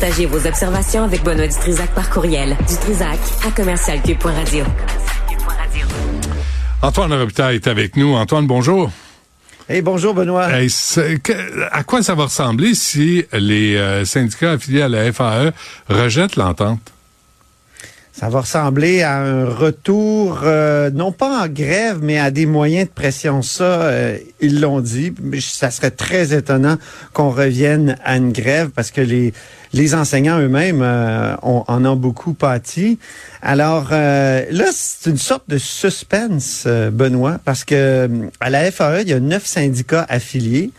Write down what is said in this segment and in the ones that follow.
Partagez vos observations avec Benoît Dutrisac par courriel. Dutrisac à commercialcube.radio. Antoine Robitaille est avec nous. Antoine, bonjour. Hey, bonjour Benoît. à quoi ça va ressembler si les euh, syndicats affiliés à la FAE rejettent l'entente? Ça va ressembler à un retour, euh, non pas en grève, mais à des moyens de pression. Ça, euh, ils l'ont dit. Ça serait très étonnant qu'on revienne à une grève parce que les, les enseignants eux-mêmes euh, en ont beaucoup pâti. Alors là, c'est une sorte de suspense, Benoît, parce que à la FAE, il y a neuf syndicats affiliés.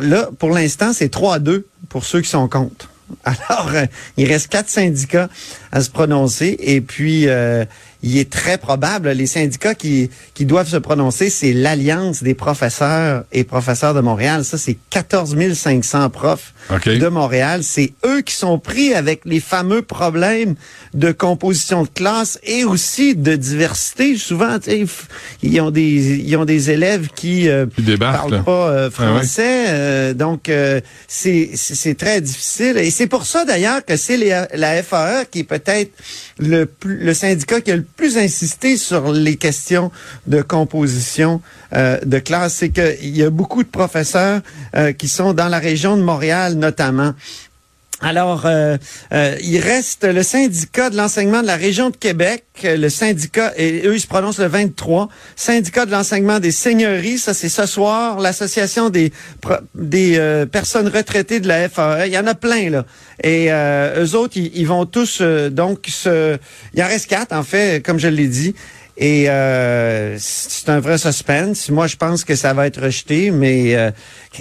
là, pour l'instant, c'est 3-2 pour ceux qui sont contre. Alors, euh, il reste quatre syndicats à se prononcer et puis euh, il est très probable, les syndicats qui, qui doivent se prononcer, c'est l'Alliance des professeurs et professeurs de Montréal. Ça, c'est 14 500 profs de Montréal. C'est eux qui sont pris avec les fameux problèmes de composition de classe et aussi de diversité. Souvent, ils ont des ils ont des élèves qui euh, parlent pas euh, ah français, euh, donc euh, c'est c'est très difficile. Et c'est pour ça d'ailleurs que c'est la FAE qui est peut-être le le syndicat qui a le plus insisté sur les questions de composition de classe. C'est qu'il y a beaucoup de professeurs qui sont dans la région de Montréal notamment alors, euh, euh, il reste le syndicat de l'enseignement de la région de Québec, le syndicat, et eux, ils se prononcent le 23, syndicat de l'enseignement des seigneuries, ça c'est ce soir, l'association des des euh, personnes retraitées de la FAE, il y en a plein, là. Et euh, eux autres, ils, vont tous, donc, se... il en reste quatre, en fait, comme je l'ai dit, et euh, c'est un vrai suspense. Moi, je pense que ça va être rejeté, mais euh,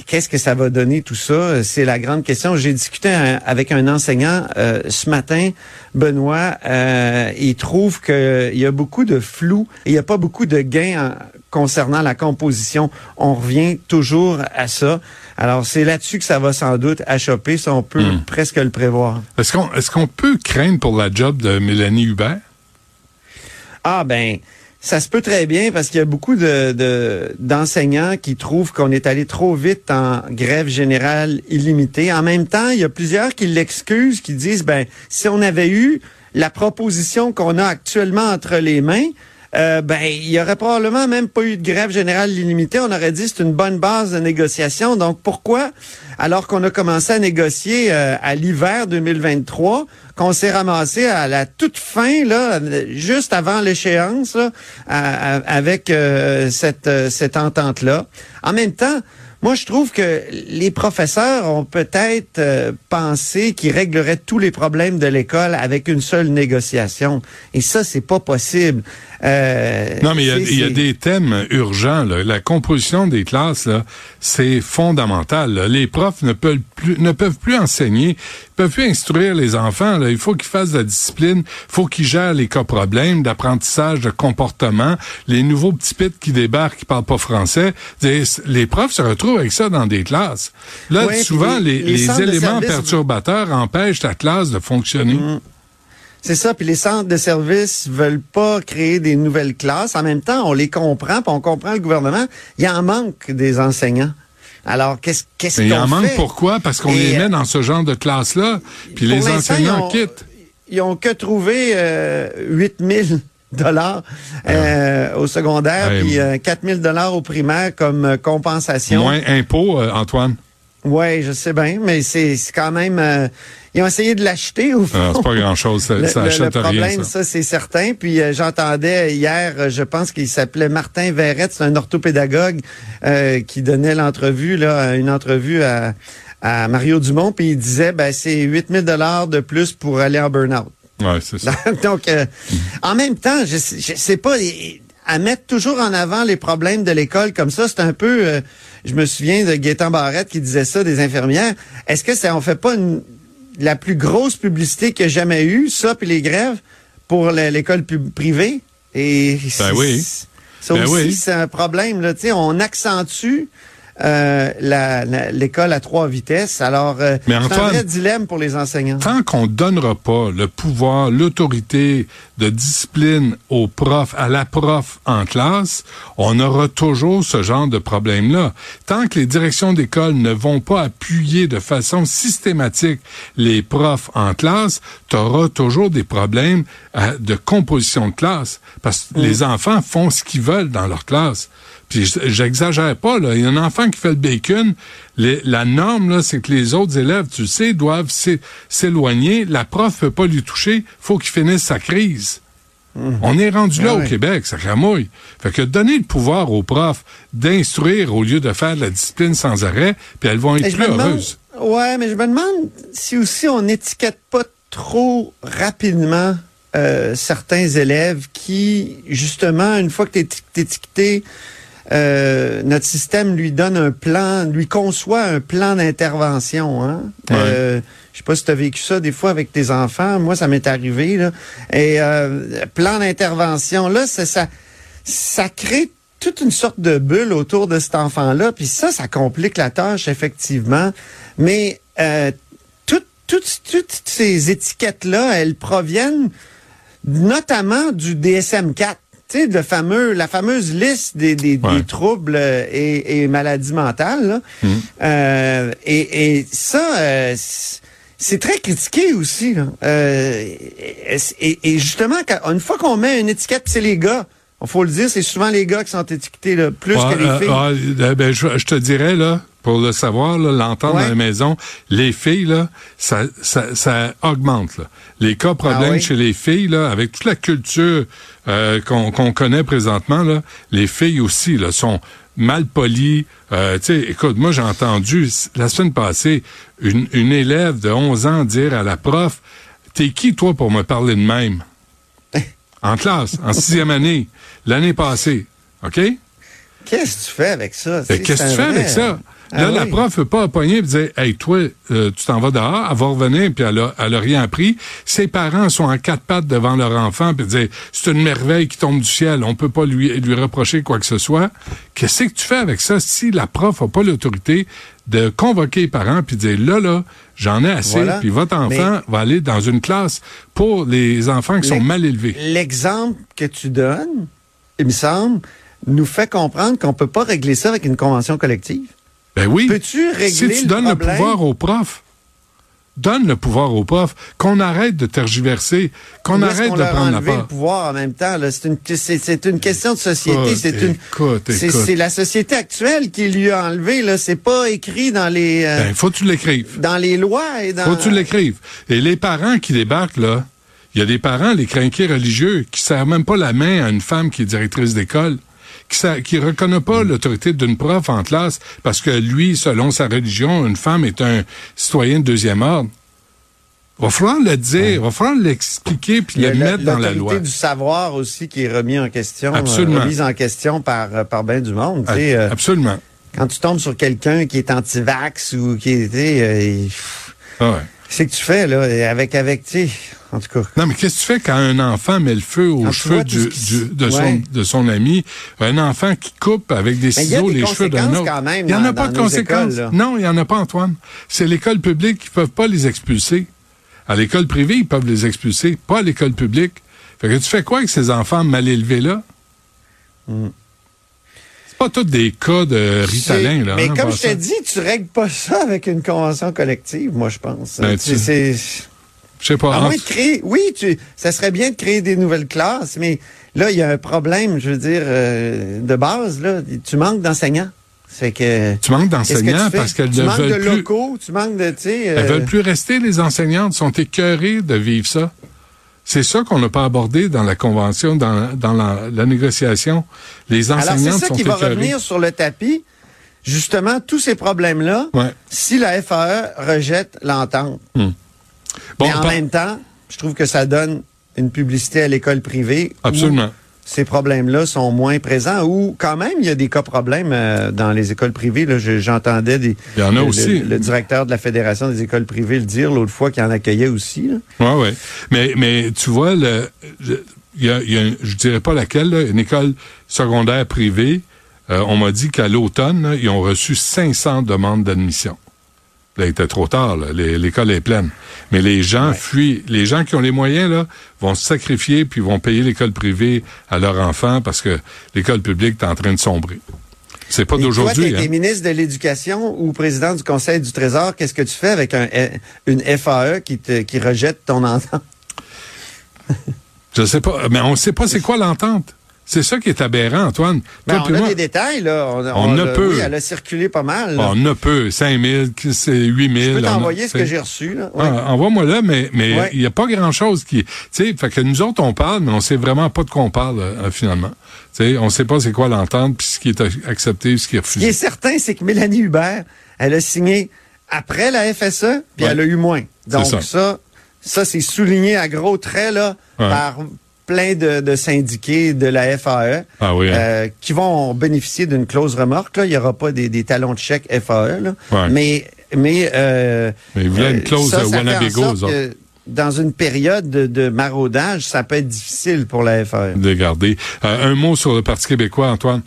qu'est-ce que ça va donner tout ça? C'est la grande question. J'ai discuté avec un enseignant euh, ce matin, Benoît. il trouve qu'il y a beaucoup de flou il n'y a pas beaucoup de gains concernant la composition. On revient toujours à ça. Alors, c'est là-dessus que ça va sans doute achoper, ça on peut hmm. presque le prévoir. Est-ce qu'on est-ce qu'on peut craindre pour la job de Mélanie Hubert? Ah ben, ça se peut très bien parce qu'il y a beaucoup de, d'enseignants qui trouvent qu'on est allé trop vite en grève générale illimitée. En même temps, il y a plusieurs qui l'excusent, qui disent ben si on avait eu la proposition qu'on a actuellement entre les mains, euh, ben il y aurait probablement même pas eu de grève générale illimitée. On aurait dit c'est une bonne base de négociation. Donc pourquoi, alors qu'on a commencé à négocier euh, à l'hiver 2023, qu'on s'est ramassé à la toute fin, là, juste avant l'échéance, avec euh, cette, cette entente-là? En même temps, moi, je trouve que les professeurs ont peut-être euh, pensé qu'ils régleraient tous les problèmes de l'école avec une seule négociation. Et ça, c'est pas possible. Euh, non, mais il y, a des thèmes urgents. Là. La composition des classes, c'est fondamental. Les profs ne peuvent plus, ne peuvent plus enseigner, peuvent plus instruire les enfants. Là. Il faut qu'ils fassent de la discipline, il faut qu'ils gèrent les cas problèmes d'apprentissage, de comportement. Les nouveaux petits pits qui débarquent, qui parlent pas français, les profs se retrouvent avec ça dans des classes. Là, souvent, les, éléments perturbateurs empêchent ta classe de fonctionner. Mm. C'est ça, puis les centres de services veulent pas créer des nouvelles classes. En même temps, on les comprend, puis on comprend le gouvernement. Il y en manque des enseignants. Alors, qu'est-ce qu'on fait? Il en manque pourquoi? Parce qu'on les met dans ce genre de classe-là, puis les enseignants quittent. Ils ont que trouvé euh, 8000 dollars euh, au secondaire, puis euh, 4000 dollars au primaire comme euh, compensation. Moins impôts, euh, Antoine. Oui, je sais bien, mais c'est quand même... Euh, ils ont essayé de l'acheter au fond. c'est pas grand-chose, ça, le, ça le, problème, ça, c'est certain. Puis euh, j'entendais hier, euh, je pense qu'il s'appelait Martin Verrette, c'est un orthopédagogue qui donnait l'entrevue, là, une entrevue à, à Mario Dumont, puis il disait, ben c'est 8000 dollars de plus pour aller en burn-out. Ouais, c'est ça. Donc, en même temps, je, je sais pas, à mettre toujours en avant les problèmes de l'école comme ça, c'est un peu je me souviens de Gaétan Barrette qui disait ça des infirmières. Est-ce que ça on fait pas la plus grosse publicité qu'il y a jamais eu, ça puis les grèves pour l'école privée? Et ben oui. Ça ben aussi c'est un problème là, tu sais, on accentue euh, l'école à trois vitesses. Alors, euh, c'est un vrai dilemme pour les enseignants. Tant qu'on donnera pas le pouvoir, l'autorité de discipline au prof, à la prof en classe, on aura toujours ce genre de problème-là. Tant que les directions d'école ne vont pas appuyer de façon systématique les profs en classe, tu auras toujours des problèmes euh, de composition de classe. Parce que mm. les enfants font ce qu'ils veulent dans leur classe. Puis j'exagère pas, là. Il y a un enfant qui fait le bacon. la norme, là, c'est que les autres élèves, tu sais, doivent s'éloigner. La prof peut pas lui toucher. faut qu'il finisse sa crise. Hum. On est rendu là ah au Québec, ça cramouille. Fait que donner le pouvoir aux profs d'instruire au lieu de faire de la discipline sans arrêt, puis elles vont être plus heureuses. ouais, mais je me demande si aussi on n'étiquette pas trop rapidement euh, certains élèves qui, justement, une fois que tu es étiqueté euh, notre système lui donne un plan, lui conçoit un plan d'intervention. Hein? Euh, je sais pas si tu as vécu ça des fois avec tes enfants. Moi, ça m'est arrivé. Là. Et euh, plan d'intervention, là, ça, ça, ça crée toute une sorte de bulle autour de cet enfant-là. Puis ça, ça complique la tâche, effectivement. Mais euh, toutes ces étiquettes-là, elles proviennent notamment du DSM-4 tu sais, fameux, la fameuse liste des, des, troubles euh, et, et, maladies mentales. Mmh. Euh, et, et, ça, euh, c'est très critiqué aussi. Là. Euh, et, et, justement, une fois qu'on met une étiquette, c'est les gars. Il faut le dire, c'est souvent les gars qui sont étiquetés là, plus que les filles. ben, je, je, te dirais, là, pour le savoir, l'entendre dans la maison, les filles, là, ça, ça, ça augmente. Là. Les cas problèmes ah chez les filles, là, avec toute la culture euh, qu'on connaît présentement, là, les filles aussi là, sont mal polies. Euh, écoute, moi j'ai entendu la semaine passée une, une élève de 11 ans dire à la prof, T'es qui toi pour me parler de même? en classe, en sixième année, l'année passée. OK? Qu'est-ce que tu fais avec ça? Ben, qu'est-ce que tu fais avec ça? Ah là, la prof peut pas pogner et dire Hey, toi, euh, tu t'en vas dehors, elle va revenir, puis elle a, elle a rien appris. Ses parents sont en quatre pattes devant leur enfant, puis dire C'est une merveille qui tombe du ciel, on peut pas lui, lui reprocher quoi que ce soit. Qu'est-ce que tu fais avec ça si la prof a pas l'autorité de convoquer les parents puis dire là, là, j'en ai assez, puis votre enfant va aller dans une classe pour les enfants qui sont mal élevés? L'exemple que tu donnes, il me semble, nous fait comprendre qu'on peut pas régler ça avec une convention collective. Ben oui. Peux-tu régler Si tu donnes le, pouvoir aux profs, donne le pouvoir aux profs, qu'on arrête de tergiverser, qu'on arrête de prendre la part. le pouvoir en même temps. C'est une, c'est, une question de société. c'est une, c'est, la société actuelle qui lui a enlevé. Là, c'est pas écrit dans les. Euh, ben, faut que tu l'écrives. Dans les lois et dans. Faut que tu l'écrives. Et les parents qui débarquent là, il y a des parents, les crinqués religieux, qui serrent même pas la main à une femme qui est directrice d'école qui ne reconnaît pas mm. l'autorité d'une prof en classe parce que lui, selon sa religion, une femme est un citoyen de deuxième ordre. Il va falloir le dire, il va falloir l'expliquer puis le mettre dans la loi. L'autorité du savoir aussi qui est remis en question, euh, Absolument. remise en question par euh, par bien du monde. Euh, Absolument. Quand tu tombes sur quelqu'un qui est anti-vax ou qui est, ah ouais. C'est que tu fais là avec avec tu en tout cas. Non, mais qu'est-ce que tu fais quand un enfant met le feu aux cheveux du, de, son, de son ami? Un enfant qui coupe avec des ciseaux les cheveux d'un autre. il n'y en a pas de conséquences. non, il n'y en a pas, Antoine. C'est l'école publique qui ne peuvent pas les expulser. À l'école privée, ils peuvent les expulser, pas à l'école publique. Fait que tu fais quoi avec ces enfants mal élevés-là? Hmm. Pas tous des cas de Ritalin, là. Mais hein, comme je t'ai dit, tu règles pas ça avec une convention collective, moi, je pense. Ben, c'est je sais pas. À créer, oui, tu, ça serait bien de créer des nouvelles classes, mais là, il y a un problème, je veux dire, euh, de base, là. Tu manques d'enseignants. C'est que. Tu manques d'enseignants parce qu'elles ne veulent de locaux, tu manques de, tu sais. Elles veulent plus rester, les enseignantes, sont écœurées de vivre ça. C'est ça qu'on n'a pas abordé dans la convention, dans, dans la, négociation. Les enseignantes sont Alors, c'est ça qui va revenir sur le tapis. Justement, tous ces problèmes-là, si la FAE rejette l'entente. Hmm. Mais en même temps, je trouve que ça donne une publicité à l'école privée. Absolument. Ces problèmes-là sont moins présents ou quand même il y a des cas problèmes euh, dans les écoles privées. j'entendais des. Il y en a aussi. Le, directeur de la fédération des écoles privées le dire l'autre fois qu'il en accueillait aussi. Oui, oui. Mais mais tu vois le, il y a, y a, je dirais pas laquelle, une école secondaire privée on m'a dit qu'à l'automne, ils ont reçu 500 demandes d'admission. Là, il était trop tard, l'école est pleine. Mais les gens fuient. Les gens qui ont les moyens, là, vont se sacrifier puis vont payer l'école privée à leurs enfants parce que l'école publique est en train de sombrer. C'est pas d'aujourd'hui. Toi, hein. ministre de l'Éducation ou président du Conseil du Trésor, qu'est-ce que tu fais avec un, une FAE qui, te, qui rejette ton entente? Je sais pas, mais on sait pas c'est quoi l'entente. C'est ça qui est aberrant, Antoine. Ben, on a des détails, là. On, peut. Oui, elle a circulé pas mal. On ne peut. 5 000, 8 000. Je peux t'envoyer ce que j'ai reçu, là. Ah, envoie-moi là, mais mais il n'y a pas grand-chose qui... Tu sais, que nous autres, on parle, mais on sait vraiment pas de quoi on parle, euh, finalement. Tu sais, on sait pas c'est quoi l'entente, puis ce qui est accepté, ce qui est refusé. Ce qui est certain, c'est que Mélanie Hubert, elle a signé après la FSE, puis elle a eu moins. Donc ça, ça, c'est souligné à gros traits, là, par plein de, syndiqués de la FAE ah hein. euh, qui vont bénéficier d'une clause remorque. Là. Il n'y aura pas des, talons de chèque FAE. Là. Mais, mais, euh, mais il y a une clause ça, dans une période de, maraudage, ça peut être difficile pour la FAE. De garder. Euh, un mot sur le Parti québécois, Antoine.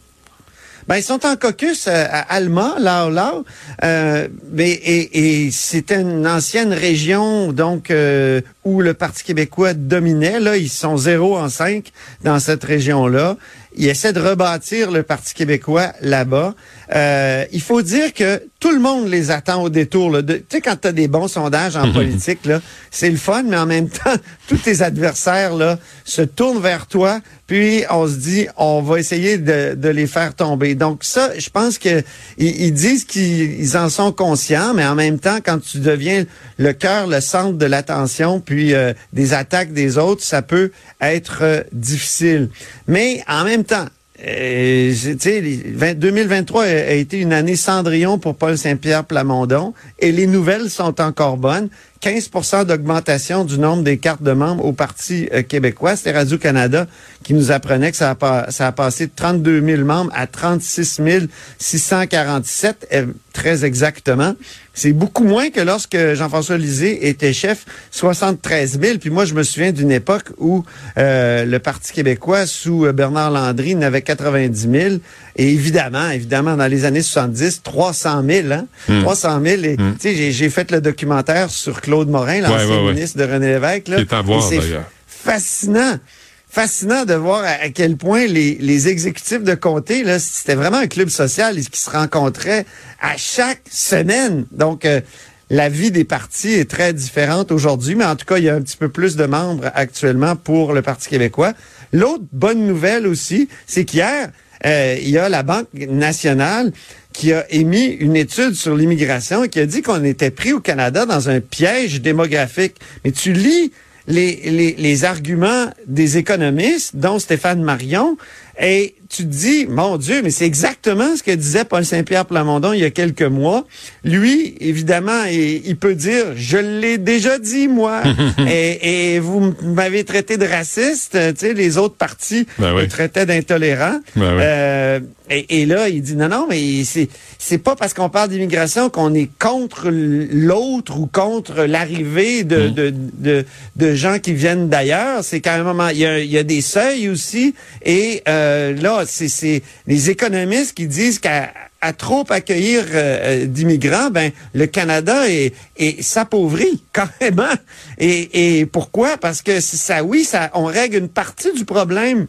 Ben, ils sont en caucus euh, à Alma, là, là. Euh, mais, et, et c'était une ancienne région, donc, euh, où le Parti québécois dominait. Là, ils sont zéro en cinq dans cette région-là. Ils essaient de rebâtir le Parti québécois là-bas. Euh, il faut dire que tout le monde les attend au détour. Tu sais, quand tu as des bons sondages en politique, là, c'est le fun, mais en même temps, tous tes adversaires là, se tournent vers toi, puis on se dit, on va essayer de, de les faire tomber. Donc ça, je pense que ils, disent qu'ils en sont conscients, mais en même temps, quand tu deviens le cœur, le centre de l'attention, puis euh, des attaques des autres, ça peut être euh, difficile. Mais en même temps, euh, 2023 a, été une année Cendrillon pour Paul Saint-Pierre Plamondon et les nouvelles sont encore bonnes. 15% d'augmentation du nombre des cartes de membres au Parti euh, québécois. C'était Radio-Canada qui nous apprenait que ça a, ça a passé de 32 000 membres à 36 647, euh, très exactement. C'est beaucoup moins que lorsque Jean-François Lisée était chef, 73 000. Puis moi, je me souviens d'une époque où euh, le Parti québécois, sous Bernard Landry, n'avait 90 000. Et évidemment, évidemment, dans les années 70, 300 000, hein? 300 hmm. 000. Et, tu sais, j'ai fait le documentaire sur Claude Morin, l'ancien ministre de René Lévesque. Là. C'est à voir, d'ailleurs. Fascinant fascinant de voir à, quel point les, les exécutifs de comté, là, c'était vraiment un club social qui se rencontrait à chaque semaine. Donc, euh, la vie des partis est très différente aujourd'hui, mais en tout cas, il y a un petit peu plus de membres actuellement pour le Parti québécois. L'autre bonne nouvelle aussi, c'est qu'hier, euh, il y a la Banque nationale qui a émis une étude sur l'immigration et qui a dit qu'on était pris au Canada dans un piège démographique. Mais tu lis les, les, les arguments des économistes, dont Stéphane Marion, et tu te dis, mon Dieu, mais c'est exactement ce que disait Paul Saint-Pierre Plamondon il y a quelques mois. Lui, évidemment, il, peut dire, je l'ai déjà dit, moi, et, et, vous m'avez traité de raciste, tu sais, les autres partis ben me traitaient d'intolérant. Ben euh, et, et, là, il dit, non, non, mais c'est c'est pas parce qu'on parle d'immigration qu'on est contre l'autre ou contre l'arrivée de, mm. de, de, de, gens qui viennent d'ailleurs. C'est quand même, il y, a, il y a des seuils aussi, et euh, là, c'est les économistes qui disent qu'à trop accueillir euh, euh, d'immigrants, ben le Canada est, est s'appauvrit carrément. Et, et pourquoi? Parce que ça, oui, ça, on règle une partie du problème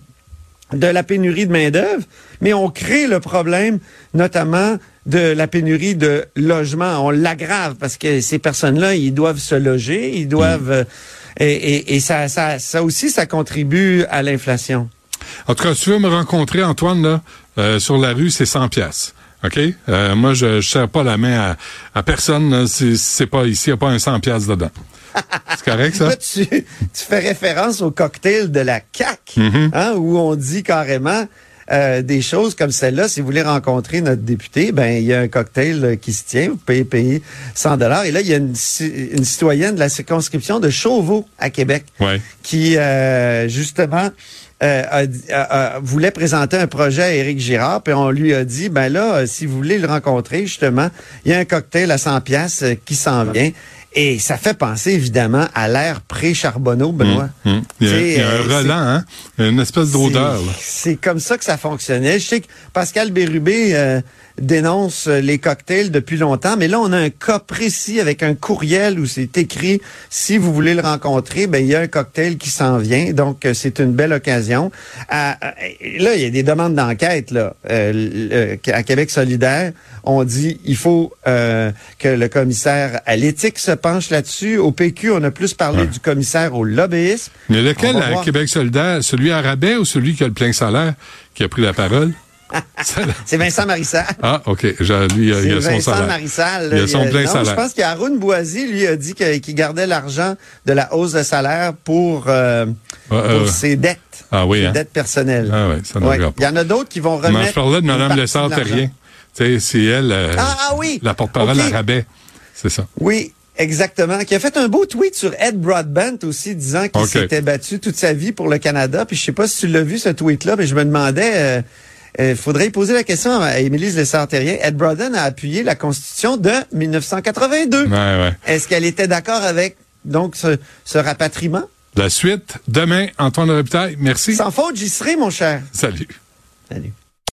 de la pénurie de main d'œuvre, mais on crée le problème, notamment de la pénurie de logement. On l'aggrave parce que ces personnes-là, ils doivent se loger, ils doivent mm. euh, et, et, et ça, ça, ça aussi, ça contribue à l'inflation. En tout cas, si tu veux me rencontrer, Antoine, là, euh, sur la rue, c'est 100 pièces. OK? Euh, moi, je ne serre pas la main à, à personne. C'est pas ici, il n'y a pas un 100 pièces dedans. C'est correct, ça? tu, tu, fais référence au cocktail de la CAC, mm-hmm. hein, où on dit carrément euh, des choses comme celle-là. Si vous voulez rencontrer notre député, ben il y a un cocktail qui se tient. Vous payez, payer 100 dollars. Et là, il y a une, citoyenne de la circonscription de Chauveau à Québec qui, justement, euh, voulait présenter un projet à Éric Girard, puis on lui a dit, ben là, euh, si vous voulez le rencontrer, justement, il y a un cocktail à 100 pièces euh, qui s'en vient. Et ça fait penser évidemment à l'ère pré-Charbonneau, Benoît. Il, y a, il y a, un euh, relent, hein? une espèce d'odeur. C'est comme ça que ça fonctionnait. Je sais que Pascal Bérubé euh, dénonce les cocktails depuis longtemps, mais là, on a un cas précis avec un courriel où c'est écrit si vous voulez le rencontrer, ben il y a un cocktail qui s'en vient. Donc, euh, c'est une belle occasion. là, il y a des demandes d'enquête là à Québec solidaire. On dit il faut que le commissaire à l'éthique se penche là-dessus. Au PQ, on a plus parlé du commissaire au lobbyisme. Mais lequel à Québec solidaire, celui à rabais ou celui qui a le plein salaire qui a pris la parole? c'est Vincent Marissal. Ah, OK. lui, il a, son Vincent Marissal. il a son plein salaire. Je pense qu'Aaron Boisy, lui, a dit qu'il gardait l'argent de la hausse de salaire pour, euh, pour ses dettes. Ah oui, ses hein? dettes personnelles. Ah oui, ça ouais. Il y en a d'autres qui vont remettre. Mais je parlais de Mme Lessard-Terrien. C'est elle, euh, ah, ah, oui. la porte-parole à rabais. C'est ça. Oui, Exactement, qui a fait un beau tweet sur Ed Broadbent aussi, disant qu'il s'était battu toute sa vie pour le Canada. Puis je sais pas si tu l'as vu ce tweet-là, mais je me demandais, euh, euh faudrait poser la question à Émilie Lessard-Terrien. Ed Broadbent a appuyé la Constitution de 1982. Ouais, ouais. Est-ce qu'elle était d'accord avec donc ce, ce rapatriement? La suite, demain, Antoine Repitaille, merci. Sans faute, j'y serai, mon cher. Salut. Salut.